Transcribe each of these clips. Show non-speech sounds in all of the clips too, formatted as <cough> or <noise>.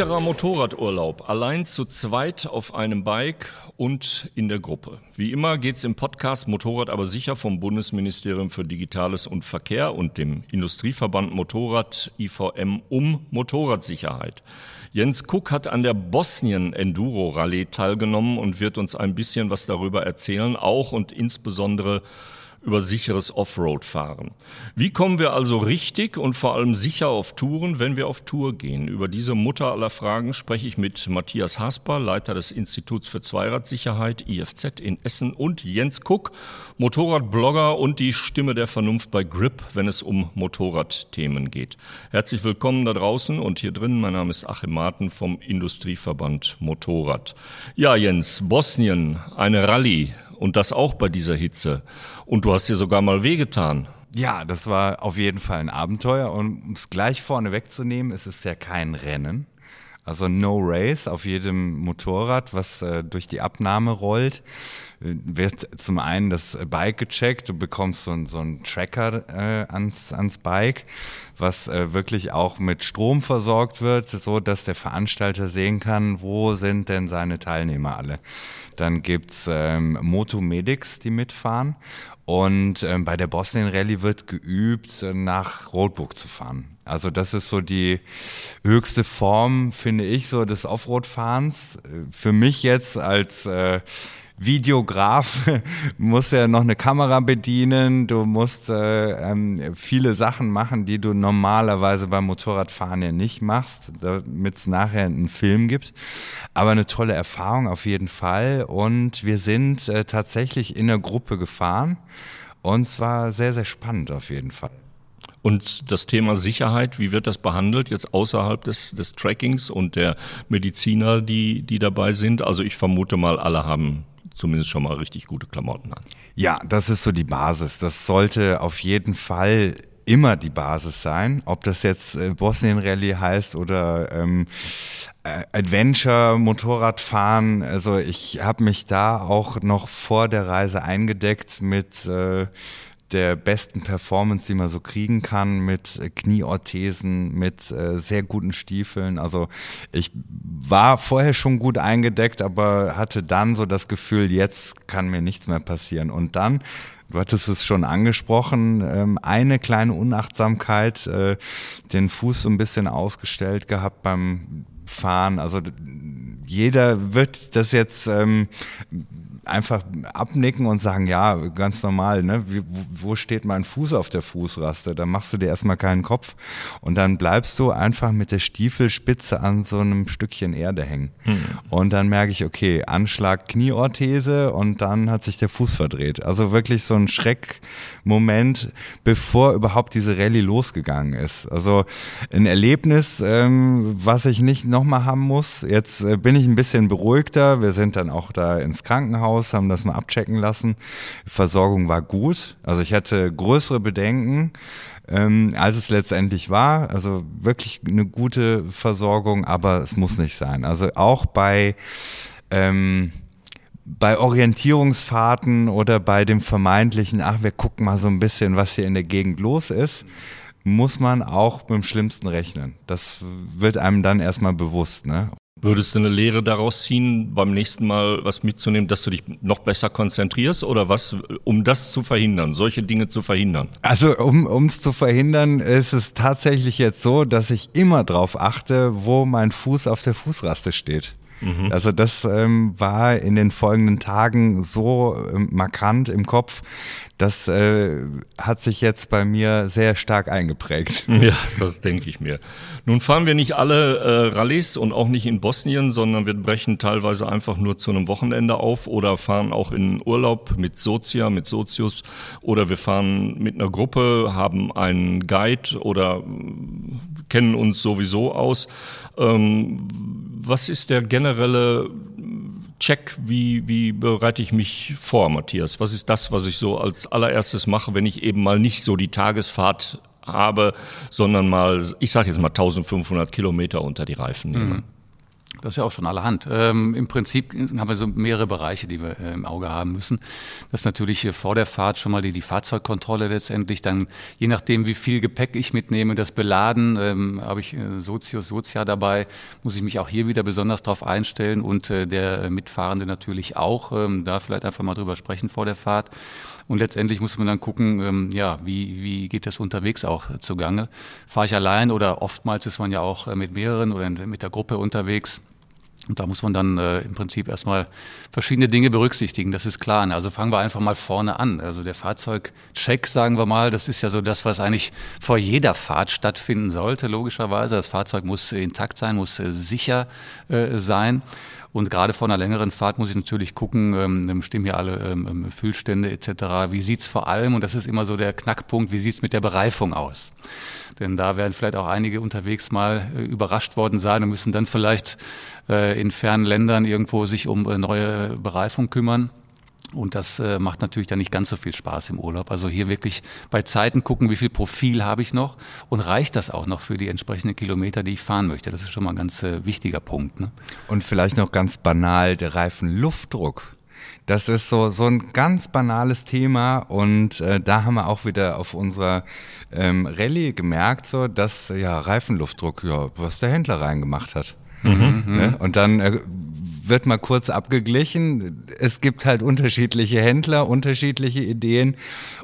Sicherer Motorradurlaub, allein zu zweit auf einem Bike und in der Gruppe. Wie immer geht's im Podcast Motorrad aber sicher vom Bundesministerium für Digitales und Verkehr und dem Industrieverband Motorrad IVM um Motorradsicherheit. Jens Cook hat an der Bosnien Enduro Rallye teilgenommen und wird uns ein bisschen was darüber erzählen, auch und insbesondere über sicheres Offroad-Fahren. Wie kommen wir also richtig und vor allem sicher auf Touren, wenn wir auf Tour gehen? Über diese Mutter aller Fragen spreche ich mit Matthias Hasper, Leiter des Instituts für Zweiradsicherheit IFZ in Essen und Jens Kuck, Motorradblogger und die Stimme der Vernunft bei Grip, wenn es um Motorradthemen geht. Herzlich willkommen da draußen und hier drin. Mein Name ist Achim Marten vom Industrieverband Motorrad. Ja, Jens, Bosnien, eine Rallye und das auch bei dieser Hitze. Und du hast dir sogar mal wehgetan. Ja, das war auf jeden Fall ein Abenteuer. Und um es gleich vorne wegzunehmen, es ist ja kein Rennen. Also No Race auf jedem Motorrad, was äh, durch die Abnahme rollt, wird zum einen das Bike gecheckt. Du bekommst so, so einen Tracker äh, ans, ans Bike, was äh, wirklich auch mit Strom versorgt wird, so dass der Veranstalter sehen kann, wo sind denn seine Teilnehmer alle. Dann gibt's ähm, Motomedics, die mitfahren. Und ähm, bei der Bosnien Rallye wird geübt, nach Roadbook zu fahren. Also das ist so die höchste Form, finde ich, so des Offroad-Fahrens. Für mich jetzt als äh, Videograf <laughs> muss ja noch eine Kamera bedienen, du musst äh, ähm, viele Sachen machen, die du normalerweise beim Motorradfahren ja nicht machst, damit es nachher einen Film gibt. Aber eine tolle Erfahrung auf jeden Fall. Und wir sind äh, tatsächlich in der Gruppe gefahren und es war sehr, sehr spannend auf jeden Fall. Und das Thema Sicherheit, wie wird das behandelt jetzt außerhalb des, des Trackings und der Mediziner, die, die dabei sind? Also ich vermute mal, alle haben zumindest schon mal richtig gute Klamotten an. Ja, das ist so die Basis. Das sollte auf jeden Fall immer die Basis sein, ob das jetzt äh, Bosnien Rallye heißt oder ähm, äh, Adventure Motorradfahren. Also ich habe mich da auch noch vor der Reise eingedeckt mit äh, der besten Performance, die man so kriegen kann, mit äh, Knieorthesen, mit äh, sehr guten Stiefeln. Also ich war vorher schon gut eingedeckt, aber hatte dann so das Gefühl, jetzt kann mir nichts mehr passieren. Und dann Du hattest es schon angesprochen, ähm, eine kleine Unachtsamkeit, äh, den Fuß so ein bisschen ausgestellt gehabt beim Fahren. Also jeder wird das jetzt ähm, einfach abnicken und sagen, ja, ganz normal, ne? wo steht mein Fuß auf der Fußraste? Da machst du dir erstmal keinen Kopf und dann bleibst du einfach mit der Stiefelspitze an so einem Stückchen Erde hängen. Hm. Und dann merke ich, okay, Anschlag Knieorthese und dann hat sich der Fuß verdreht. Also wirklich so ein Schreckmoment, bevor überhaupt diese Rallye losgegangen ist. Also ein Erlebnis, ähm, was ich nicht nochmal haben muss. Jetzt äh, bin ich ein bisschen beruhigter. Wir sind dann auch da ins Krankenhaus Krankenhaus, haben das mal abchecken lassen. Versorgung war gut. Also ich hatte größere Bedenken, ähm, als es letztendlich war. Also wirklich eine gute Versorgung, aber es muss nicht sein. Also auch bei ähm, bei Orientierungsfahrten oder bei dem vermeintlichen, ach, wir gucken mal so ein bisschen, was hier in der Gegend los ist, muss man auch mit dem Schlimmsten rechnen. Das wird einem dann erstmal bewusst. Ne? Würdest du eine Lehre daraus ziehen, beim nächsten Mal was mitzunehmen, dass du dich noch besser konzentrierst oder was, um das zu verhindern, solche Dinge zu verhindern? Also um es zu verhindern, ist es tatsächlich jetzt so, dass ich immer darauf achte, wo mein Fuß auf der Fußraste steht. Mhm. Also das ähm, war in den folgenden Tagen so ähm, markant im Kopf, das äh, hat sich jetzt bei mir sehr stark eingeprägt. <laughs> Ja, das denke ich mir. Nun fahren wir nicht alle äh, Rallyes und auch nicht in Bosnien, sondern wir brechen teilweise einfach nur zu einem Wochenende auf oder fahren auch in Urlaub mit Sozia, mit Sozius oder wir fahren mit einer Gruppe, haben einen Guide oder kennen uns sowieso aus. Ähm, was ist der generelle Check, wie, wie bereite ich mich vor, Matthias? Was ist das, was ich so als allererstes mache, wenn ich eben mal nicht so die Tagesfahrt habe, sondern mal, ich sage jetzt mal 1500 Kilometer unter die Reifen nehme? Mhm. Das ist ja auch schon allerhand. Ähm, Im Prinzip haben wir so mehrere Bereiche, die wir äh, im Auge haben müssen. Das ist natürlich äh, vor der Fahrt schon mal die, die Fahrzeugkontrolle letztendlich. Dann, je nachdem, wie viel Gepäck ich mitnehme, das Beladen, ähm, habe ich äh, Sozius, Sozia dabei, muss ich mich auch hier wieder besonders darauf einstellen und äh, der Mitfahrende natürlich auch. Ähm, da vielleicht einfach mal drüber sprechen vor der Fahrt. Und letztendlich muss man dann gucken, ähm, ja, wie, wie geht das unterwegs auch zugange? Fahre ich allein oder oftmals ist man ja auch äh, mit mehreren oder mit der Gruppe unterwegs. Und da muss man dann äh, im Prinzip erstmal verschiedene Dinge berücksichtigen, das ist klar. Also fangen wir einfach mal vorne an. Also der Fahrzeugcheck, sagen wir mal, das ist ja so das, was eigentlich vor jeder Fahrt stattfinden sollte, logischerweise. Das Fahrzeug muss intakt sein, muss äh, sicher äh, sein. Und gerade vor einer längeren Fahrt muss ich natürlich gucken, ähm, stimmen hier alle ähm, ähm Füllstände etc. Wie sieht's vor allem, und das ist immer so der Knackpunkt, wie sieht's mit der Bereifung aus? Denn da werden vielleicht auch einige unterwegs mal äh, überrascht worden sein und müssen dann vielleicht äh, in fernen Ländern irgendwo sich um äh, neue Bereifung kümmern. Und das äh, macht natürlich dann nicht ganz so viel Spaß im Urlaub. Also hier wirklich bei Zeiten gucken, wie viel Profil habe ich noch und reicht das auch noch für die entsprechenden Kilometer, die ich fahren möchte. Das ist schon mal ein ganz äh, wichtiger Punkt. Ne? Und vielleicht noch ganz banal der Reifenluftdruck. Das ist so, so ein ganz banales Thema und äh, da haben wir auch wieder auf unserer ähm, Rallye gemerkt, so, dass ja Reifenluftdruck, ja, was der Händler reingemacht hat. Mhm. Ne? Und dann äh, wird mal kurz abgeglichen. Es gibt halt unterschiedliche Händler, unterschiedliche Ideen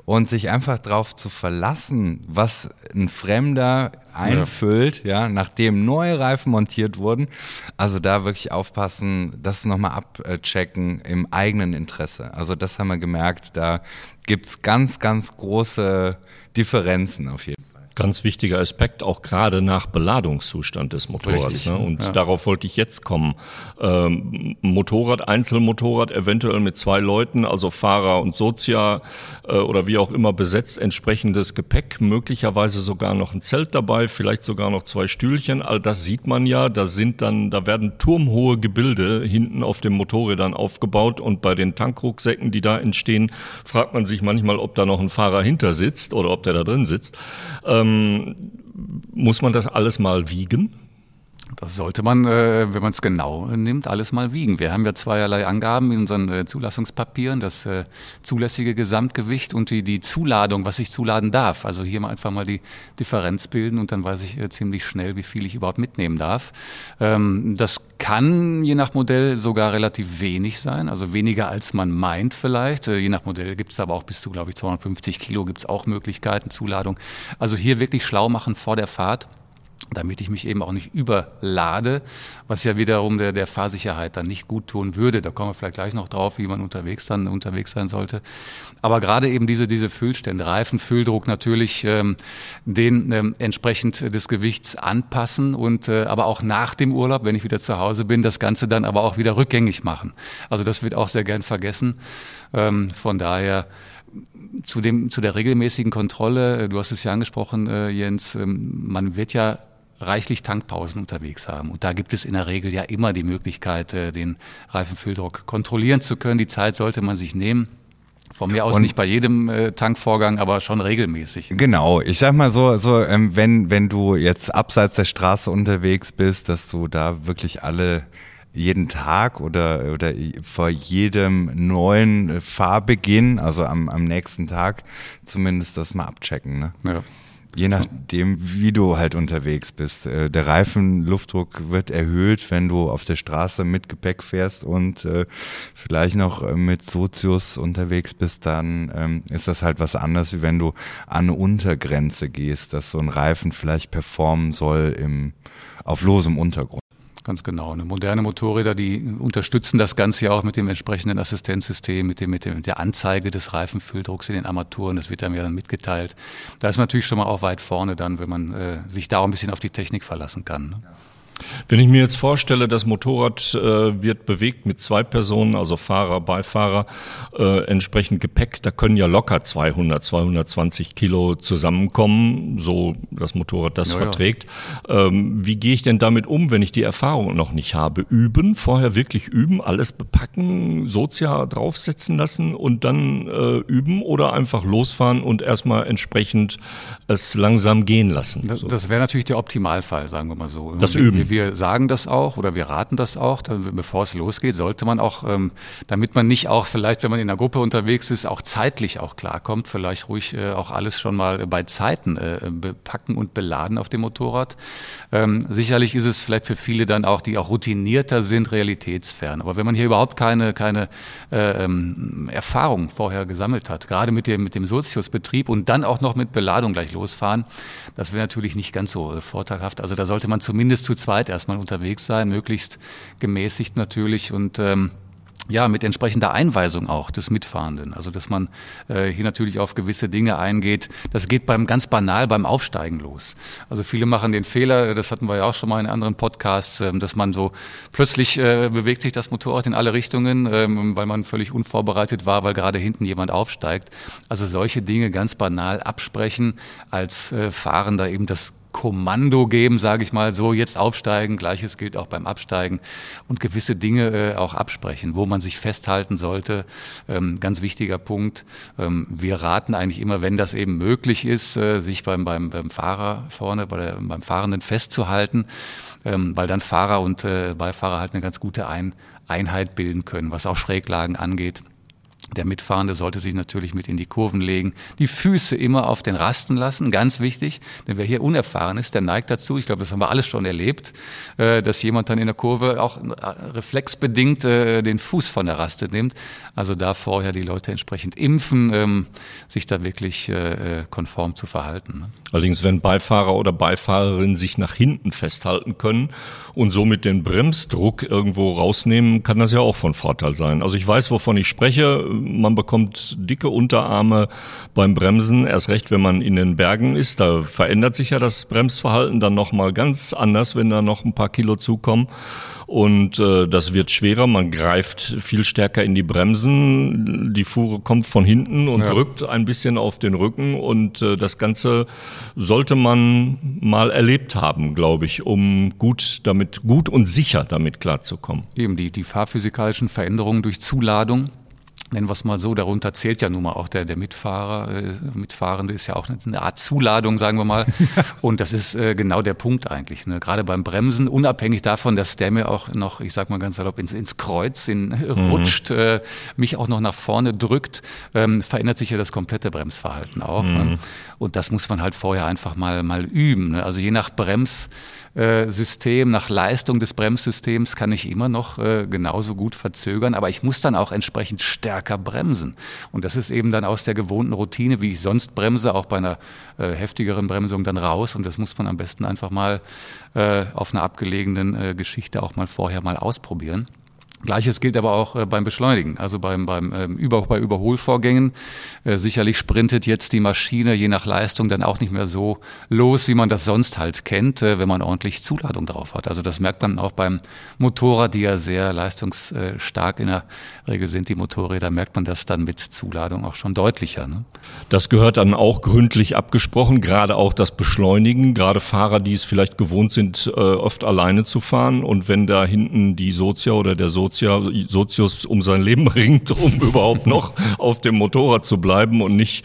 und sich einfach darauf zu verlassen, was ein Fremder einfüllt, ja. ja, nachdem neue Reifen montiert wurden. Also da wirklich aufpassen, das nochmal abchecken im eigenen Interesse. Also das haben wir gemerkt, da gibt's ganz, ganz große Differenzen auf jeden Fall. Ganz wichtiger Aspekt, auch gerade nach Beladungszustand des Motorrads. Richtig, ne? Und ja. darauf wollte ich jetzt kommen. Ähm, Motorrad, Einzelmotorrad, eventuell mit zwei Leuten, also Fahrer und Sozia äh, oder wie auch immer besetzt, entsprechendes Gepäck, möglicherweise sogar noch ein Zelt dabei, vielleicht sogar noch zwei Stühlchen. All das sieht man ja. Da sind dann, da werden turmhohe Gebilde hinten auf den Motorrädern aufgebaut und bei den Tankrucksäcken, die da entstehen, fragt man sich manchmal, ob da noch ein Fahrer hinter sitzt oder ob der da drin sitzt. Ähm, ähm, muss man das alles mal wiegen? Das sollte man, äh, wenn man es genau nimmt, alles mal wiegen. Wir haben ja zweierlei Angaben in unseren äh, Zulassungspapieren, das äh, zulässige Gesamtgewicht und die, die Zuladung, was ich zuladen darf. Also hier mal einfach mal die Differenz bilden und dann weiß ich ziemlich schnell, wie viel ich überhaupt mitnehmen darf. Ähm, das kann je nach Modell sogar relativ wenig sein, also weniger als man meint vielleicht. Je nach Modell gibt es aber auch bis zu, glaube ich, 250 Kilo gibt es auch Möglichkeiten, Zuladung. Also hier wirklich schlau machen vor der Fahrt damit ich mich eben auch nicht überlade, was ja wiederum der, der Fahrsicherheit dann nicht gut tun würde. Da kommen wir vielleicht gleich noch drauf, wie man unterwegs dann unterwegs sein sollte. Aber gerade eben diese, diese Füllstände, Reifenfülldruck natürlich ähm, den ähm, entsprechend des Gewichts anpassen und äh, aber auch nach dem Urlaub, wenn ich wieder zu Hause bin, das Ganze dann aber auch wieder rückgängig machen. Also das wird auch sehr gern vergessen. Ähm, von daher zu, dem, zu der regelmäßigen Kontrolle, äh, du hast es ja angesprochen, äh, Jens, ähm, man wird ja reichlich Tankpausen unterwegs haben. Und da gibt es in der Regel ja immer die Möglichkeit, äh, den Reifenfülldruck kontrollieren zu können. Die Zeit sollte man sich nehmen. Von mir aus und nicht bei jedem äh, Tankvorgang, aber schon regelmäßig. Genau, ich sag mal so, so ähm, wenn wenn du jetzt abseits der Straße unterwegs bist, dass du da wirklich alle jeden Tag oder, oder vor jedem neuen Fahrbeginn, also am, am nächsten Tag, zumindest das mal abchecken. Ne? Ja. Je nachdem, wie du halt unterwegs bist. Äh, der Reifenluftdruck wird erhöht, wenn du auf der Straße mit Gepäck fährst und äh, vielleicht noch äh, mit Sozius unterwegs bist, dann ähm, ist das halt was anderes, wie wenn du an eine Untergrenze gehst, dass so ein Reifen vielleicht performen soll im, auf losem Untergrund. Ganz genau. Eine moderne Motorräder, die unterstützen das Ganze ja auch mit dem entsprechenden Assistenzsystem, mit, dem, mit, dem, mit der Anzeige des Reifenfülldrucks in den Armaturen. Das wird einem ja dann mitgeteilt. Da ist man natürlich schon mal auch weit vorne dann, wenn man äh, sich da auch ein bisschen auf die Technik verlassen kann. Ne? Wenn ich mir jetzt vorstelle, das Motorrad äh, wird bewegt mit zwei Personen, also Fahrer, Beifahrer, äh, entsprechend Gepäck, da können ja locker 200, 220 Kilo zusammenkommen, so das Motorrad das ja, verträgt. Ja. Ähm, wie gehe ich denn damit um, wenn ich die Erfahrung noch nicht habe? Üben, vorher wirklich üben, alles bepacken, Sozia draufsetzen lassen und dann äh, üben oder einfach losfahren und erstmal entsprechend es langsam gehen lassen? Das, so. das wäre natürlich der Optimalfall, sagen wir mal so. Das Üben wir, wir sagen das auch oder wir raten das auch, bevor es losgeht, sollte man auch, ähm, damit man nicht auch vielleicht, wenn man in einer Gruppe unterwegs ist, auch zeitlich auch klarkommt, vielleicht ruhig äh, auch alles schon mal bei Zeiten äh, bepacken und beladen auf dem Motorrad. Ähm, sicherlich ist es vielleicht für viele dann auch, die auch routinierter sind, realitätsfern. Aber wenn man hier überhaupt keine, keine äh, ähm, Erfahrung vorher gesammelt hat, gerade mit dem, mit dem Soziusbetrieb und dann auch noch mit Beladung gleich losfahren, das wäre natürlich nicht ganz so vorteilhaft. Also da sollte man zumindest zu zweit erstmal unterwegs sein, möglichst gemäßigt natürlich und ähm, ja, mit entsprechender Einweisung auch des Mitfahrenden. Also, dass man äh, hier natürlich auf gewisse Dinge eingeht. Das geht beim ganz banal beim Aufsteigen los. Also viele machen den Fehler, das hatten wir ja auch schon mal in anderen Podcasts, äh, dass man so plötzlich äh, bewegt sich das Motorrad in alle Richtungen, äh, weil man völlig unvorbereitet war, weil gerade hinten jemand aufsteigt. Also solche Dinge ganz banal absprechen als äh, Fahrender eben das Kommando geben, sage ich mal, so jetzt aufsteigen. Gleiches gilt auch beim Absteigen und gewisse Dinge äh, auch absprechen, wo man sich festhalten sollte. Ähm, ganz wichtiger Punkt. Ähm, wir raten eigentlich immer, wenn das eben möglich ist, äh, sich beim, beim, beim Fahrer vorne, bei der, beim Fahrenden festzuhalten, ähm, weil dann Fahrer und äh, Beifahrer halt eine ganz gute Ein Einheit bilden können, was auch Schräglagen angeht. Der Mitfahrende sollte sich natürlich mit in die Kurven legen, die Füße immer auf den Rasten lassen, ganz wichtig, denn wer hier unerfahren ist, der neigt dazu, ich glaube, das haben wir alles schon erlebt, äh, dass jemand dann in der Kurve auch äh, reflexbedingt äh, den Fuß von der Raste nimmt. Also da vorher die Leute entsprechend impfen, ähm, sich da wirklich konform zu verhalten. Ne? Allerdings, wenn Beifahrer oder Beifahrerin sich nach hinten festhalten können und somit den Bremsdruck irgendwo rausnehmen, kann das ja auch von Vorteil sein. Also ich weiß, wovon ich spreche man bekommt dicke Unterarme beim Bremsen, erst recht, wenn man in den Bergen ist. Da verändert sich ja das Bremsverhalten dann nochmal ganz anders, wenn da noch ein paar Kilo zukommen. Und äh, das wird schwerer, man greift viel stärker in die Bremsen, die Fuhre kommt von hinten und ja. drückt ein bisschen auf den Rücken und äh, das Ganze sollte man mal erlebt haben, glaube ich, um gut damit, gut und sicher damit klarzukommen. Eben die, die fahrphysikalischen Veränderungen durch Zuladung, nennen wir es mal so, darunter zählt ja nun mal auch der, der Mitfahrer, äh, Mitfahrende ist ja auch eine Art Zuladung, sagen wir mal. <laughs> Und das ist äh, genau der Punkt eigentlich. Ne? Gerade beim Bremsen, unabhängig davon, dass der mir auch noch, ich sag mal ganz salopp, ins, ins Kreuz in, mhm. rutscht, äh, mich auch noch nach vorne drückt, ähm, verändert sich ja das komplette Bremsverhalten auch. Ne? Mhm. Ne? Und das muss man halt vorher einfach mal, mal üben. Ne? Also je nach Brems, äh, nach Leistung des Bremssystems kann ich immer noch äh, genauso gut verzögern, aber ich muss dann auch entsprechend stärker bremsen. Und das ist eben dann aus der gewohnten Routine, wie ich sonst bremse, auch bei einer äh, heftigeren Bremsung dann raus. Und das muss man am besten einfach mal auf einer abgelegenen Geschichte auch mal vorher mal ausprobieren. Gleiches gilt aber auch äh, beim Beschleunigen, also beim, beim ähm, Über, bei Überholvorgängen. Äh, sicherlich sprintet jetzt die Maschine je nach Leistung dann auch nicht mehr so los, wie man das sonst halt kennt, äh, wenn man ordentlich Zuladung drauf hat. Also das merkt man auch beim Motorrad, die ja sehr leistungsstark in der Regel sind, die Motorräder, merkt man das dann mit Zuladung auch schon deutlicher. Ne? Das gehört dann auch gründlich abgesprochen, gerade auch das Beschleunigen, gerade Fahrer, die es vielleicht gewohnt sind, äh, oft alleine zu fahren und wenn da hinten die Sozia oder der Sozia Sozia, Sozius um sein Leben <laughs> ringt, um überhaupt noch auf dem Motorrad zu bleiben und nicht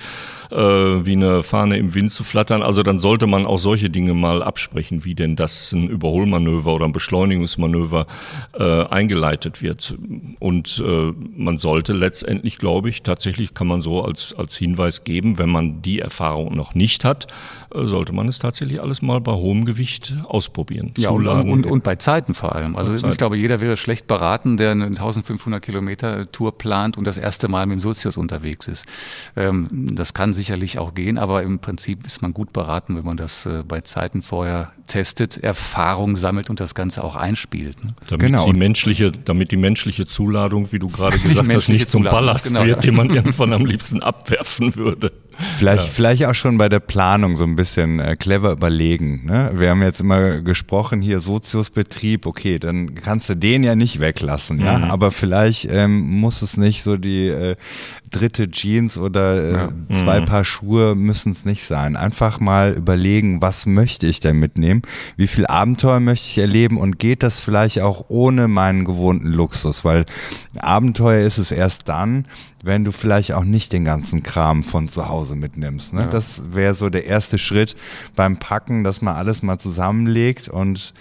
äh, wie eine Fahne im Wind zu flattern. Also dann sollte man auch solche Dinge mal absprechen, wie denn das ein Überholmanöver oder ein Beschleunigungsmanöver äh, eingeleitet wird. Und äh, man sollte letztendlich, glaube ich, tatsächlich kann man so als, als Hinweis geben, wenn man die Erfahrung noch nicht hat, äh, sollte man es tatsächlich alles mal bei hohem Gewicht ausprobieren. Ja, und, und, und, bei Zeiten vor allem. Also ich glaube, jeder wäre schlecht beraten, der eine 1500 Kilometer Tour plant und das erste Mal mit dem Sozius unterwegs ist. Ähm, das kann sicherlich auch gehen, aber im Prinzip ist man gut beraten, wenn man das äh, bei Zeiten vorher testet, Erfahrung sammelt und das Ganze auch einspielt. Ne? Damit genau. die menschliche, damit die menschliche Zuladung, wie du <laughs> gerade gesagt hast, nicht zum Ballast genau. wird, den man irgendwann am liebsten abwerfen würde. Vielleicht, ja. vielleicht auch schon bei der Planung so ein bisschen äh, clever überlegen. Ne? Wir haben jetzt immer gesprochen, hier Soziusbetrieb, okay, dann kannst du den ja nicht weglassen, mhm. ja. Aber vielleicht ähm, muss es nicht so die äh, dritte Jeans oder äh, ja. zwei mhm. Paar Schuhe müssen es nicht sein. Einfach mal überlegen, was möchte ich denn mitnehmen? Wie viel Abenteuer möchte ich erleben? Und geht das vielleicht auch ohne meinen gewohnten Luxus? Weil Abenteuer ist es erst dann, wenn du vielleicht auch nicht den ganzen Kram von zu Hause mitnimmst. Ne? Ja. Das wäre so der erste Schritt beim Packen, dass man alles mal zusammenlegt und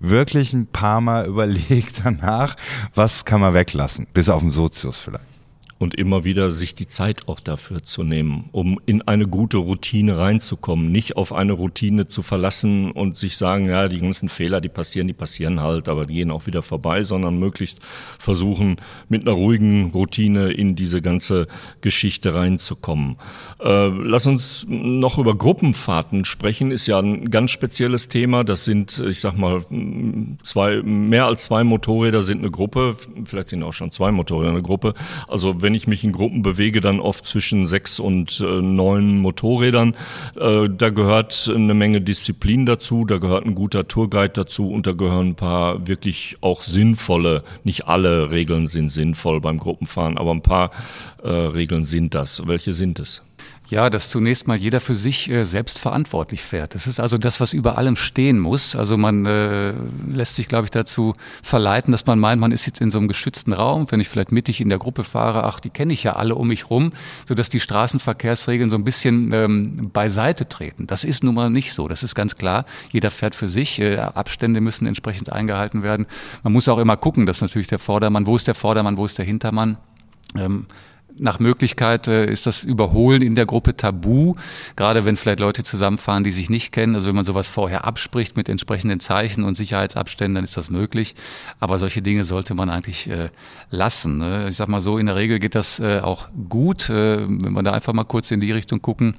wirklich ein paar Mal <laughs> überlegt danach, was kann man weglassen, bis auf den Sozius vielleicht und immer wieder sich die Zeit auch dafür zu nehmen, um in eine gute Routine reinzukommen, nicht auf eine Routine zu verlassen und sich sagen, ja, die ganzen Fehler, die passieren, die passieren halt, aber die gehen auch wieder vorbei, sondern möglichst versuchen, mit einer ruhigen Routine in diese ganze Geschichte reinzukommen. Äh, lass uns noch über Gruppenfahrten sprechen, ist ja ein ganz spezielles Thema. Das sind, ich sag mal, zwei, mehr als zwei Motorräder sind eine Gruppe, vielleicht sind auch schon zwei Motorräder eine Gruppe. Also wenn ich mich in Gruppen bewege, dann oft zwischen sechs und äh, neun Motorrädern. Äh, da gehört eine Menge Disziplin dazu, da gehört ein guter Tourguide dazu und da gehören ein paar wirklich auch sinnvolle, nicht alle Regeln sind sinnvoll beim Gruppenfahren, aber ein paar äh, Regeln sind das. Welche sind es? Ja, dass zunächst mal jeder für sich äh, selbst verantwortlich fährt. Das ist also das, was über allem stehen muss. Also man äh, lässt sich, glaube ich, dazu verleiten, dass man meint, man ist jetzt in so einem geschützten Raum. Wenn ich vielleicht mittig in der Gruppe fahre, ach, die kenne ich ja alle um mich rum, sodass die Straßenverkehrsregeln so ein bisschen ähm, beiseite treten. Das ist nun mal nicht so. Das ist ganz klar. Jeder fährt für sich. Äh, Abstände müssen entsprechend eingehalten werden. Man muss auch immer gucken, dass natürlich der Vordermann, wo ist der Vordermann, wo ist der Hintermann. Ähm, nach Möglichkeit äh, ist das Überholen in der Gruppe tabu, gerade wenn vielleicht Leute zusammenfahren, die sich nicht kennen. Also wenn man sowas vorher abspricht mit entsprechenden Zeichen und Sicherheitsabständen, dann ist das möglich. Aber solche Dinge sollte man eigentlich äh, lassen. Ne? Ich sag mal so, in der Regel geht das äh, auch gut, äh, wenn wir da einfach mal kurz in die Richtung gucken.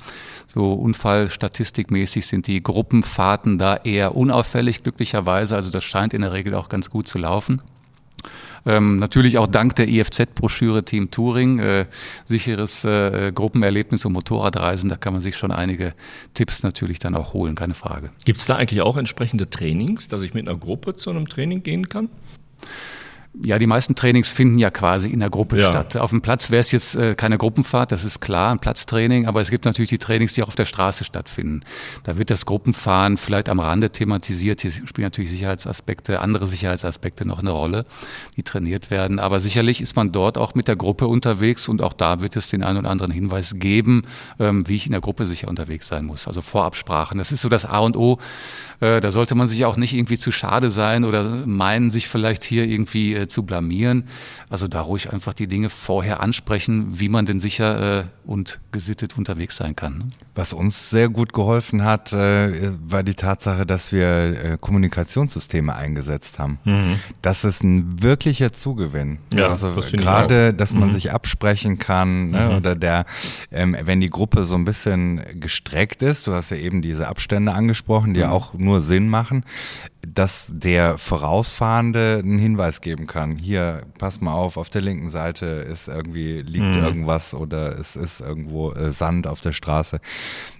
So unfallstatistikmäßig sind die Gruppenfahrten da eher unauffällig, glücklicherweise. Also das scheint in der Regel auch ganz gut zu laufen. Ähm, natürlich auch dank der IFZ-Broschüre Team Touring, äh, sicheres äh, Gruppenerlebnis und Motorradreisen, da kann man sich schon einige Tipps natürlich dann auch holen, keine Frage. Gibt es da eigentlich auch entsprechende Trainings, dass ich mit einer Gruppe zu einem Training gehen kann? Ja, die meisten Trainings finden ja quasi in der Gruppe ja. statt. Auf dem Platz wäre es jetzt äh, keine Gruppenfahrt, das ist klar, ein Platztraining, aber es gibt natürlich die Trainings, die auch auf der Straße stattfinden. Da wird das Gruppenfahren vielleicht am Rande thematisiert. Hier spielen natürlich Sicherheitsaspekte, andere Sicherheitsaspekte noch eine Rolle, die trainiert werden. Aber sicherlich ist man dort auch mit der Gruppe unterwegs und auch da wird es den einen oder anderen Hinweis geben, ähm, wie ich in der Gruppe sicher unterwegs sein muss. Also Vorabsprachen. Das ist so das A und O. Äh, da sollte man sich auch nicht irgendwie zu schade sein oder meinen, sich vielleicht hier irgendwie äh, zu blamieren. Also da ruhig einfach die Dinge vorher ansprechen, wie man denn sicher äh, und gesittet unterwegs sein kann. Ne? Was uns sehr gut geholfen hat, äh, war die Tatsache, dass wir Kommunikationssysteme eingesetzt haben. Mhm. Das ist ein wirklicher Zugewinn. Ja, also das gerade, dass man mhm. sich absprechen kann ne, mhm. oder der, ähm, wenn die Gruppe so ein bisschen gestreckt ist, du hast ja eben diese Abstände angesprochen, die ja mhm. auch nur Sinn machen, dass der Vorausfahrende einen Hinweis geben kann. Hier, pass mal auf, auf der linken Seite ist irgendwie, liegt mhm. irgendwas oder es ist irgendwo äh, Sand auf der Straße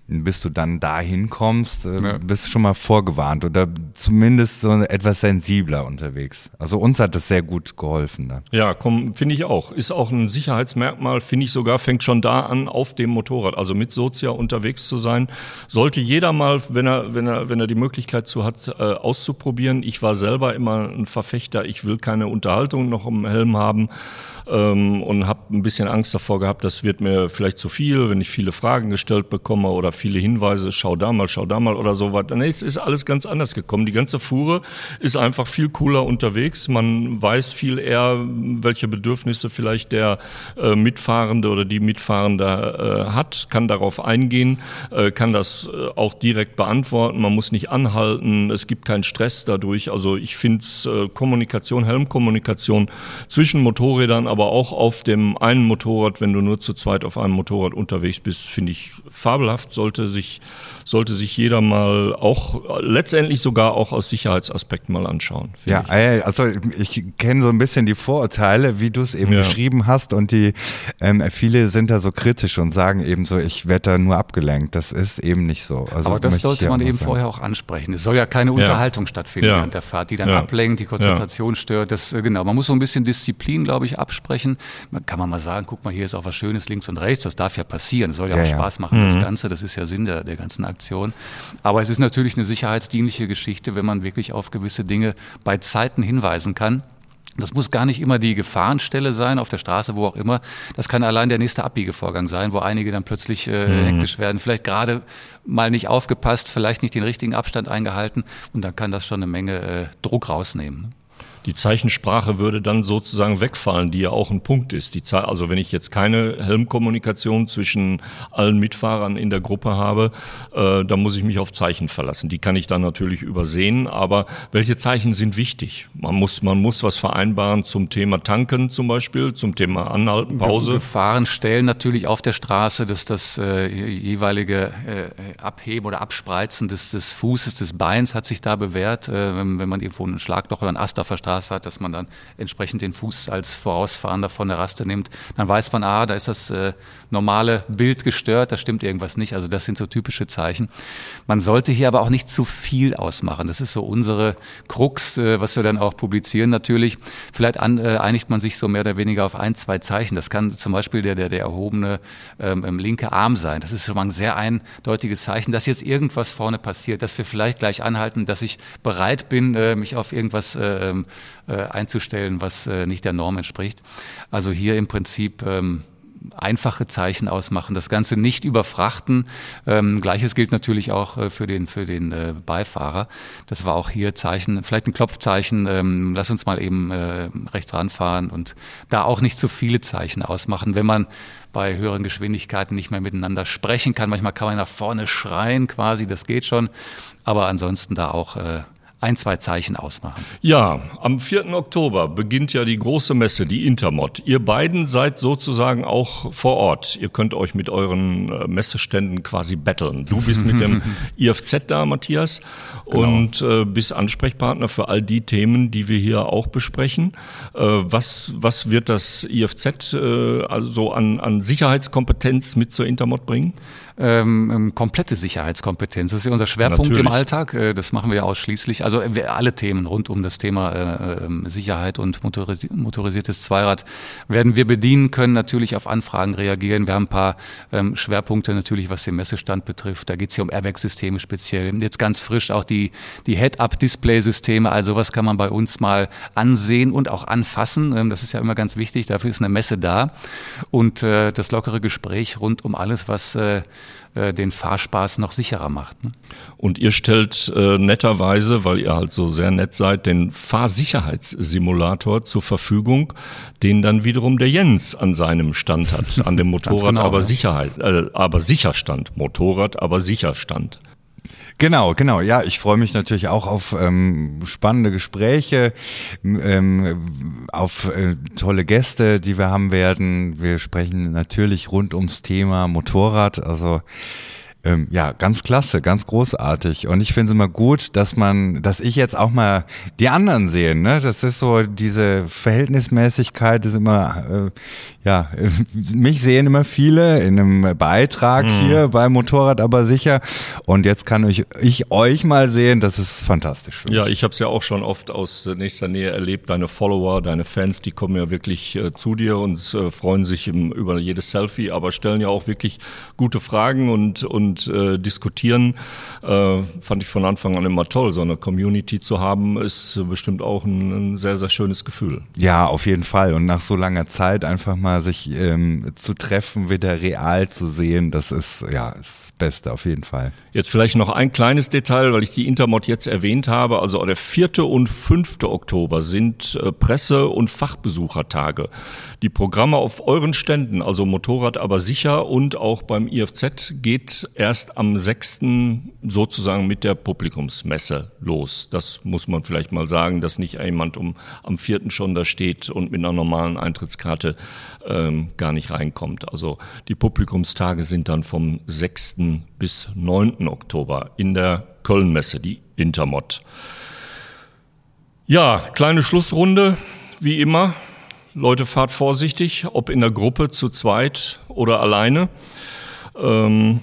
bis du dann dahin kommst, äh, ja. bist du schon mal vorgewarnt oder zumindest so etwas sensibler unterwegs. Also uns hat das sehr gut geholfen. Dann. Ja, finde ich auch. Ist auch ein Sicherheitsmerkmal, finde ich sogar, fängt schon da an, auf dem Motorrad, also mit Sozia unterwegs zu sein. Sollte jeder mal, wenn er, wenn er, wenn er die Möglichkeit zu hat, äh, auszuprobieren. Ich war selber immer ein Verfechter, ich will keine Unterhaltung noch im Helm haben ähm, und habe ein bisschen Angst davor gehabt, das wird mir vielleicht zu viel, wenn ich viele Fragen gestellt bekomme oder viele Hinweise, schau da mal, schau da mal oder so weiter. Nee, es ist alles ganz anders gekommen. Die ganze Fuhre ist einfach viel cooler unterwegs. Man weiß viel eher, welche Bedürfnisse vielleicht der äh, Mitfahrende oder die Mitfahrende äh, hat, kann darauf eingehen, äh, kann das äh, auch direkt beantworten. Man muss nicht anhalten, es gibt keinen Stress dadurch. Also ich finde äh, Kommunikation, Helmkommunikation zwischen Motorrädern, aber aber auch auf dem einen Motorrad, wenn du nur zu zweit auf einem Motorrad unterwegs bist, finde ich fabelhaft, sollte sich, sollte sich jeder mal auch letztendlich sogar auch aus Sicherheitsaspekten mal anschauen. Ja, ich. also ich kenne so ein bisschen die Vorurteile, wie du es eben ja. beschrieben hast und die ähm, viele sind da so kritisch und sagen eben so, ich werde da nur abgelenkt. Das ist eben nicht so. Also aber das sollte man eben sagen. vorher auch ansprechen. Es soll ja keine ja. Unterhaltung stattfinden ja. während der Fahrt, die dann ablenkt, die Konzentration stört. Das äh, genau. Man muss so ein bisschen Disziplin, glaube ich, absprechen ansprechen. Kann man mal sagen, guck mal, hier ist auch was Schönes links und rechts, das darf ja passieren. Das soll ja, ja auch. Spaß machen, mhm. das Ganze. Das ist ja Sinn der, der ganzen Aktion. Aber es ist natürlich eine sicherheitsdienliche Geschichte, wenn man wirklich auf gewisse Dinge bei Zeiten hinweisen kann Das muss gar nicht immer die Gefahrenstelle sein, auf der Straße, wo auch immer. Das kann allein der nächste Abbiegevorgang sein, wo einige dann plötzlich äh, mhm. hektisch werden. Vielleicht gerade mal nicht aufgepasst, vielleicht nicht den richtigen Abstand eingehalten. Und dann kann das schon eine Menge äh, Druck rausnehmen. Die Zeichensprache würde dann sozusagen wegfallen, die ja auch ein Punkt ist. Die also wenn ich jetzt keine Helmkommunikation zwischen allen Mitfahrern in der Gruppe habe, äh, dann muss ich mich auf Zeichen verlassen. Die kann ich dann natürlich übersehen, aber welche Zeichen sind wichtig? Man muss, man muss was vereinbaren zum Thema Tanken zum Beispiel, zum Thema Anhalten, Pause. Gefahren stellen natürlich auf der Straße, dass das äh, jeweilige äh, Abheben oder Abspreizen des, des Fußes, des Beins hat sich da bewährt, äh, wenn, wenn man irgendwo einen Schlagloch oder ein Ast auf der Straße Straße hat, dass man dann entsprechend den Fuß als Vorausfahrender von der Raste nimmt, dann weiß man, ah, da ist das äh, normale Bild gestört, da stimmt irgendwas nicht. Also das sind so typische Zeichen. Man sollte hier aber auch nicht zu viel ausmachen. Das ist so unsere Krux, äh, was wir dann auch publizieren natürlich. Vielleicht an, äh, einigt man sich so mehr oder weniger auf ein, zwei Zeichen. Das kann zum Beispiel der, der, der erhobene ähm, linke Arm sein. Das ist schon mal ein sehr eindeutiges Zeichen, dass jetzt irgendwas vorne passiert, dass wir vielleicht gleich anhalten, dass ich bereit bin, äh, mich auf irgendwas äh, einzustellen, was äh, nicht der Norm entspricht. Also hier im Prinzip ähm, einfache Zeichen ausmachen, das Ganze nicht überfrachten. Ähm, Gleiches gilt natürlich auch äh, für den, für den äh, Beifahrer. Das war auch hier Zeichen, vielleicht ein Klopfzeichen, ähm, lass uns mal eben äh, rechts ranfahren und da auch nicht zu viele Zeichen ausmachen, wenn man bei höheren Geschwindigkeiten nicht mehr miteinander sprechen kann. Manchmal kann man nach vorne schreien quasi, das geht schon. Aber ansonsten da auch äh, ein, zwei Zeichen ausmachen. Ja, am 4. Oktober beginnt ja die große Messe, die Intermod. Ihr beiden seid sozusagen auch vor Ort. Ihr könnt euch mit euren äh, Messeständen quasi betteln. Du bist mit dem <laughs> IFZ da, Matthias, genau. und äh, bist Ansprechpartner für all die Themen, die wir hier auch besprechen. Äh, was, was wird das IFZ äh, also an, an Sicherheitskompetenz mit zur Intermod bringen? Ähm, ähm, komplette Sicherheitskompetenz. Das ist ja unser Schwerpunkt Natürlich. im Alltag. Äh, das machen wir ja ausschließlich. Also äh, alle Themen rund um das Thema äh, ähm, Sicherheit und motorisi motorisiertes Zweirad werden wir bedienen können, natürlich auf Anfragen reagieren. Wir haben ein paar ähm, Schwerpunkte natürlich, was den Messestand betrifft. Da geht es hier um Airbag-Systeme speziell. Jetzt ganz frisch auch die, die Head-Up-Display-Systeme. Also was kann man bei uns mal ansehen und auch anfassen. Ähm, das ist ja immer ganz wichtig. Dafür ist eine Messe da. Und äh, das lockere Gespräch rund um alles, was äh, äh, den Fahrspaß noch sicherer macht. Ne? Und ihr stellt äh, netterweise, weil ihr halt so sehr nett seid, den Fahrsicherheitssimulator zur Verfügung, den dann wiederum der Jens an seinem Stand hat, an dem <laughs> Motorrad genau, aber ja. Sicherheit, äh, aber Sicherstand, Motorrad aber Sicherstand. Genau, genau. Ja, ich freue mich natürlich auch auf ähm, spannende Gespräche, ähm, auf äh, tolle Gäste, die wir haben werden. Wir sprechen natürlich rund ums Thema Motorrad. Also ähm, ja, ganz klasse, ganz großartig. Und ich finde es immer gut, dass man, dass ich jetzt auch mal die anderen sehe. Ne? Das ist so diese Verhältnismäßigkeit ist immer, äh, ja, <laughs> mich sehen immer viele in einem Beitrag mhm. hier bei Motorrad aber sicher. Und jetzt kann ich, ich euch mal sehen, das ist fantastisch. Für mich. Ja, ich habe es ja auch schon oft aus nächster Nähe erlebt. Deine Follower, deine Fans, die kommen ja wirklich äh, zu dir und äh, freuen sich im, über jedes Selfie, aber stellen ja auch wirklich gute Fragen und, und und äh, diskutieren. Äh, fand ich von Anfang an immer toll. So eine Community zu haben, ist bestimmt auch ein, ein, sehr, sehr schönes Gefühl. Ja, auf jeden Fall. Und nach so langer Zeit einfach mal sich ähm, zu treffen, wieder real zu sehen, das ist ja das Beste auf jeden Fall. Jetzt vielleicht noch ein kleines Detail, weil ich die Intermod jetzt erwähnt habe. Also der 4. und 5. Oktober sind äh, Presse- und Fachbesuchertage. Die Programme auf euren Ständen, also Motorrad aber sicher und auch beim IFZ, geht erst am 6. sozusagen mit der Publikumsmesse los. Das muss man vielleicht mal sagen, dass nicht jemand um, am 4. schon da steht und mit einer normalen Eintrittskarte ähm, gar nicht reinkommt. Also die Publikumstage sind dann vom 6. bis 9. Oktober in der Kölnmesse, die Intermod. Ja, kleine Schlussrunde, wie immer. Leute, fahrt vorsichtig, ob in der Gruppe, zu zweit oder alleine. Ähm,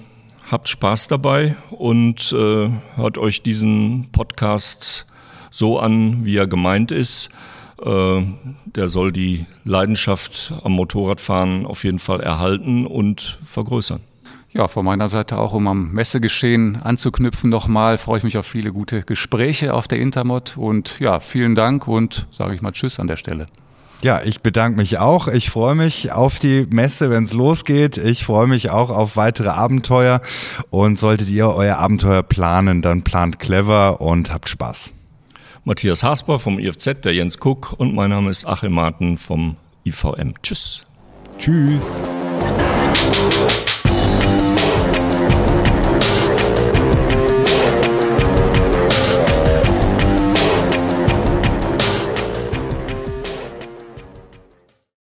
habt Spaß dabei und äh, hört euch diesen Podcast so an, wie er gemeint ist. Äh, der soll die Leidenschaft am Motorradfahren auf jeden Fall erhalten und vergrößern. ja, von meiner Seite auch, um am Messegeschehen anzuknüpfen nochmal, freue ich mich auf viele gute Gespräche auf der Intermod und ja, vielen Dank und sage ich mal Tschüss an der Stelle. Ja, ich bedanke mich auch. Ich freue mich auf die Messe, wenn es losgeht. Ich freue mich auch auf weitere Abenteuer. Und solltet ihr euer Abenteuer planen, dann plant clever und habt Spaß. Matthias Hasper vom IFZ, der Jens Kuck und mein Name ist Achim Marten vom IVM. Tschüss. Tschüss.